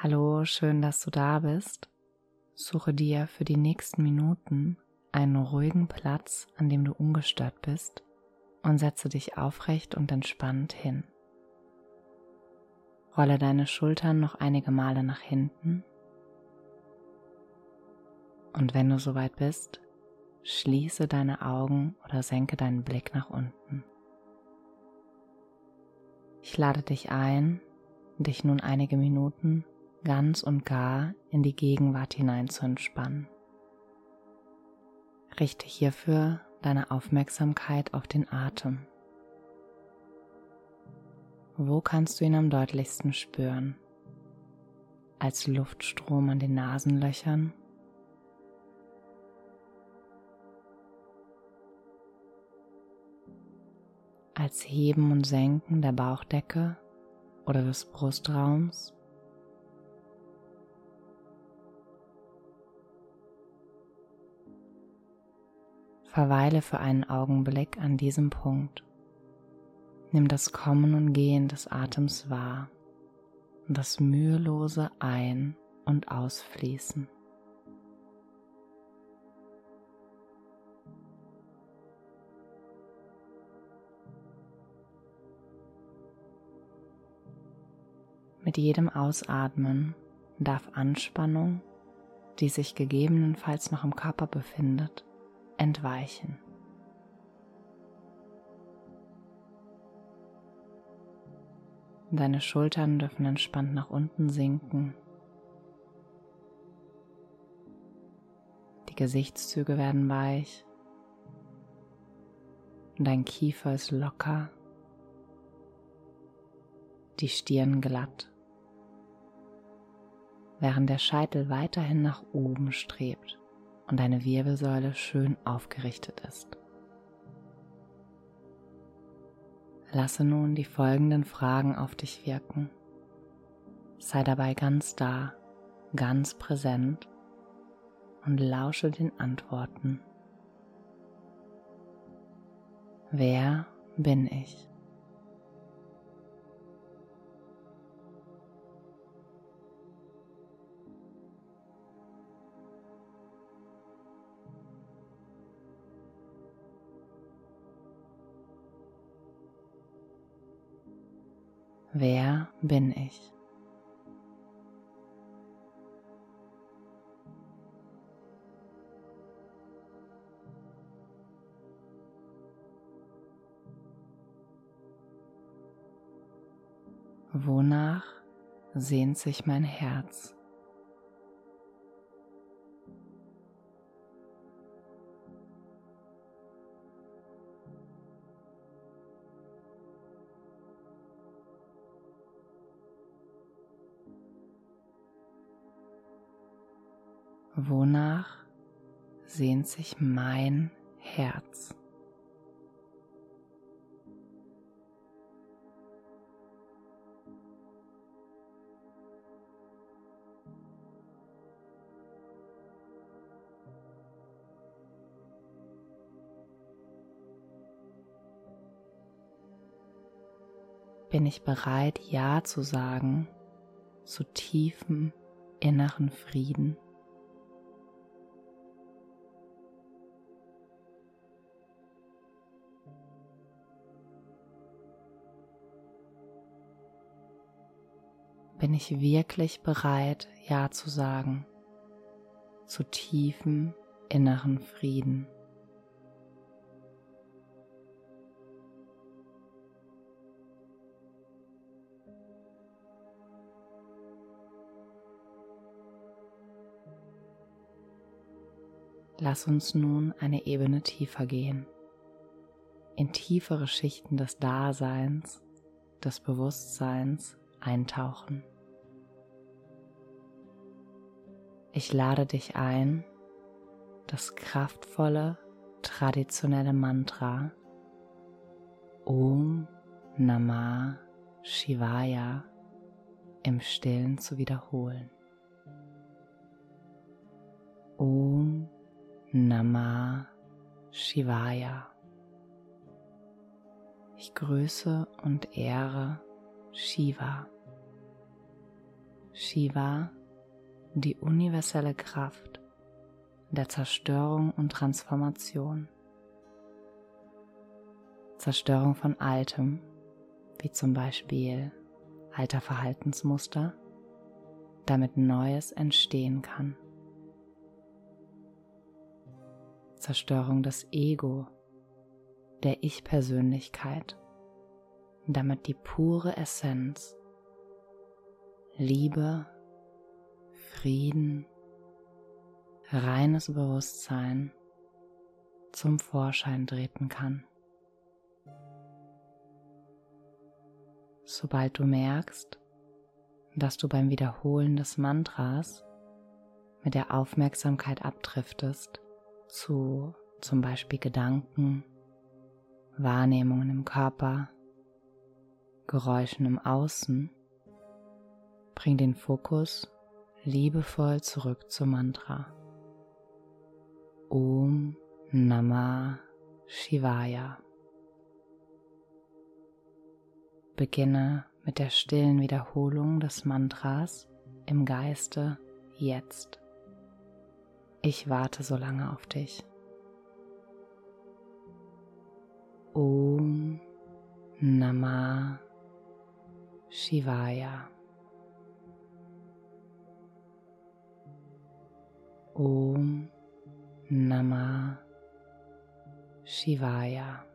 Hallo, schön, dass du da bist. Suche dir für die nächsten Minuten einen ruhigen Platz, an dem du ungestört bist und setze dich aufrecht und entspannt hin. Rolle deine Schultern noch einige Male nach hinten und wenn du soweit bist, schließe deine Augen oder senke deinen Blick nach unten. Ich lade dich ein, dich nun einige Minuten ganz und gar in die Gegenwart hinein zu entspannen. Richte hierfür deine Aufmerksamkeit auf den Atem. Wo kannst du ihn am deutlichsten spüren? Als Luftstrom an den Nasenlöchern? Als Heben und Senken der Bauchdecke oder des Brustraums? Verweile für einen Augenblick an diesem Punkt. Nimm das Kommen und Gehen des Atems wahr und das mühelose Ein- und Ausfließen. Mit jedem Ausatmen darf Anspannung, die sich gegebenenfalls noch im Körper befindet, entweichen. Deine Schultern dürfen entspannt nach unten sinken. Die Gesichtszüge werden weich. Dein Kiefer ist locker. Die Stirn glatt. Während der Scheitel weiterhin nach oben strebt und deine Wirbelsäule schön aufgerichtet ist. Lasse nun die folgenden Fragen auf dich wirken. Sei dabei ganz da, ganz präsent und lausche den Antworten. Wer bin ich? Wer bin ich? Wonach sehnt sich mein Herz? Wonach sehnt sich mein Herz? Bin ich bereit, Ja zu sagen zu tiefem inneren Frieden? Bin ich wirklich bereit, Ja zu sagen zu tiefem inneren Frieden. Lass uns nun eine Ebene tiefer gehen, in tiefere Schichten des Daseins, des Bewusstseins eintauchen. Ich lade dich ein, das kraftvolle, traditionelle Mantra Om Namah Shivaya im Stillen zu wiederholen. Om Namah Shivaya. Ich grüße und ehre Shiva. Shiva die universelle Kraft der Zerstörung und Transformation. Zerstörung von Altem, wie zum Beispiel alter Verhaltensmuster, damit Neues entstehen kann. Zerstörung des Ego, der Ich-Persönlichkeit, damit die pure Essenz, Liebe, Frieden, reines Bewusstsein zum Vorschein treten kann. Sobald du merkst, dass du beim Wiederholen des Mantras mit der Aufmerksamkeit abdriftest zu zum Beispiel Gedanken, Wahrnehmungen im Körper, Geräuschen im Außen, bring den Fokus liebevoll zurück zum Mantra. Om Namah Shivaya. Beginne mit der stillen Wiederholung des Mantras im Geiste jetzt. Ich warte so lange auf dich. Om Namah Shivaya. Om Namah Shivaya.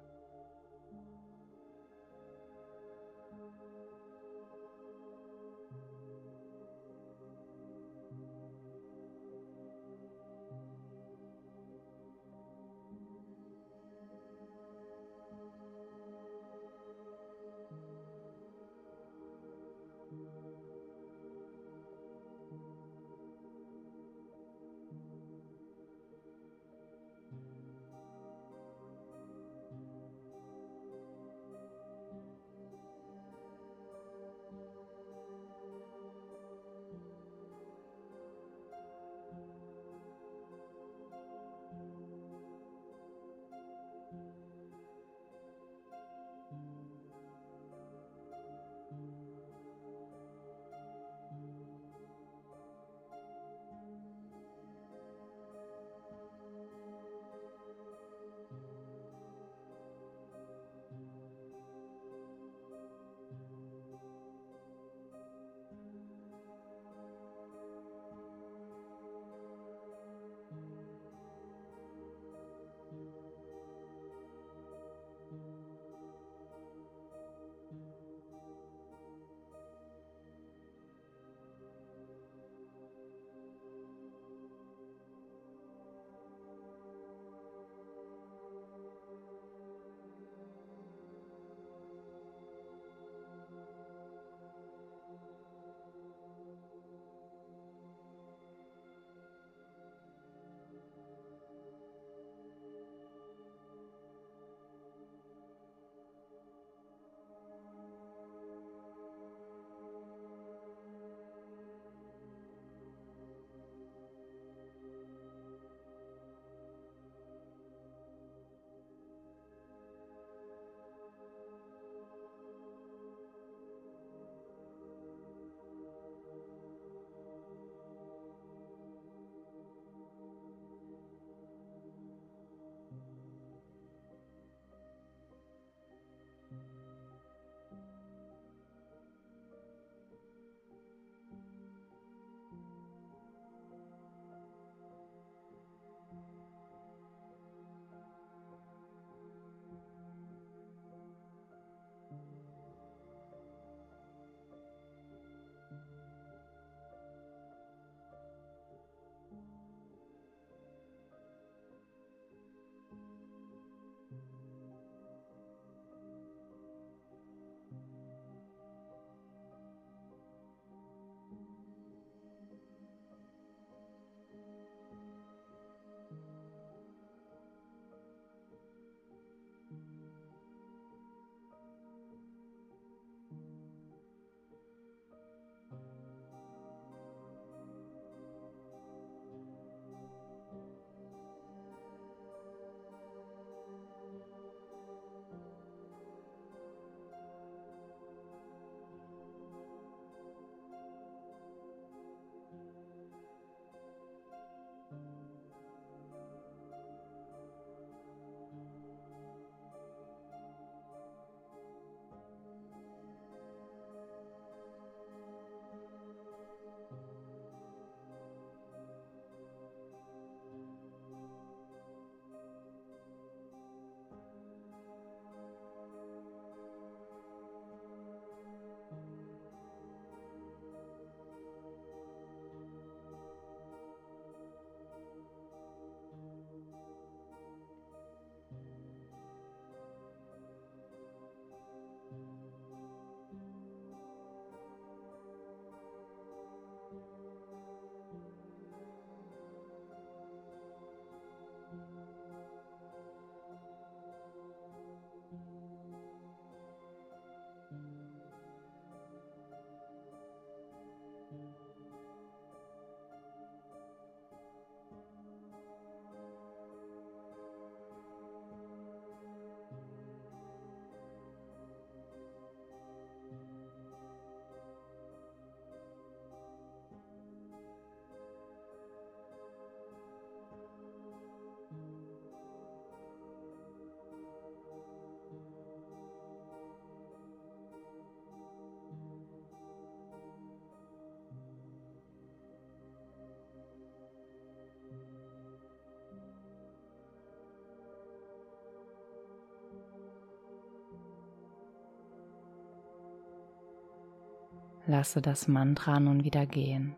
Lasse das Mantra nun wieder gehen.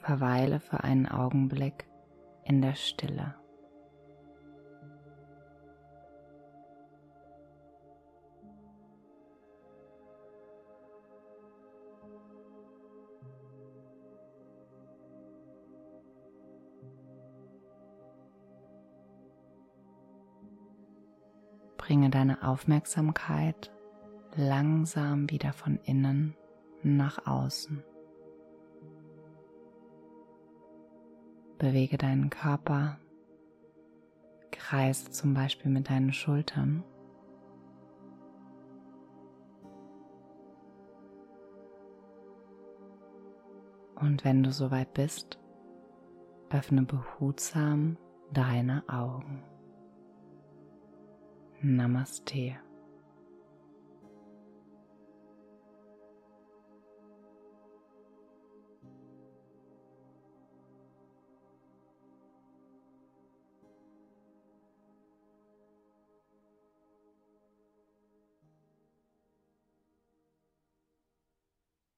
Verweile für einen Augenblick in der Stille. Bringe deine Aufmerksamkeit langsam wieder von innen nach außen. Bewege deinen Körper, kreise zum Beispiel mit deinen Schultern. Und wenn du soweit bist, öffne behutsam deine Augen. Namaste.